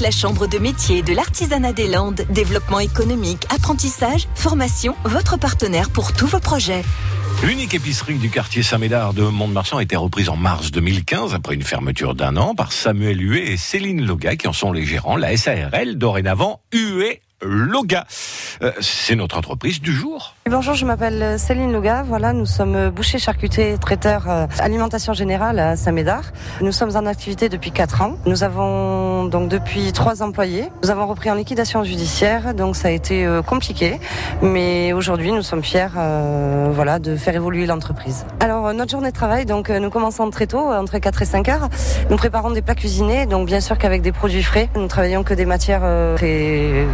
la Chambre de métier de l'artisanat des Landes. Développement économique, apprentissage, formation, votre partenaire pour tous vos projets. L'unique épicerie du quartier Saint-Médard de Mont-de-Marsan a été reprise en mars 2015 après une fermeture d'un an par Samuel Huet et Céline Loga qui en sont les gérants. La SARL, dorénavant Huet Loga. Euh, c'est notre entreprise du jour. Bonjour, je m'appelle Céline Loga. Voilà, nous sommes bouchers, charcutiers, traiteurs, euh, alimentation générale à Saint-Médard. Nous sommes en activité depuis 4 ans. Nous avons donc depuis 3 employés. Nous avons repris en liquidation judiciaire, donc ça a été euh, compliqué. Mais aujourd'hui, nous sommes fiers voilà, de faire évoluer l'entreprise. Alors, notre journée de travail, donc nous commençons très tôt, entre 4 et 5 heures. Nous préparons des plats cuisinés, donc bien sûr qu'avec des produits frais. Nous travaillons que des matières très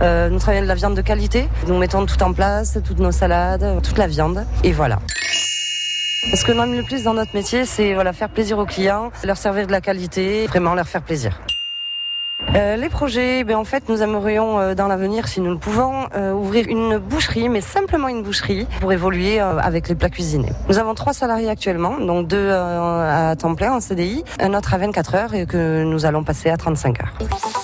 nous travaillons de la viande de qualité. Nous mettons tout en place, toutes nos salades, toute la viande. Et voilà. Ce que nous aime le plus dans notre métier, c'est voilà, faire plaisir aux clients, leur servir de la qualité, vraiment leur faire plaisir. Euh, les projets, ben en fait, nous aimerions euh, dans l'avenir, si nous le pouvons, ouvrir une boucherie, mais simplement une boucherie pour évoluer avec les plats cuisinés. Nous avons trois salariés actuellement, donc deux à temps plein en CDI, un autre à 24 heures et que nous allons passer à 35 heures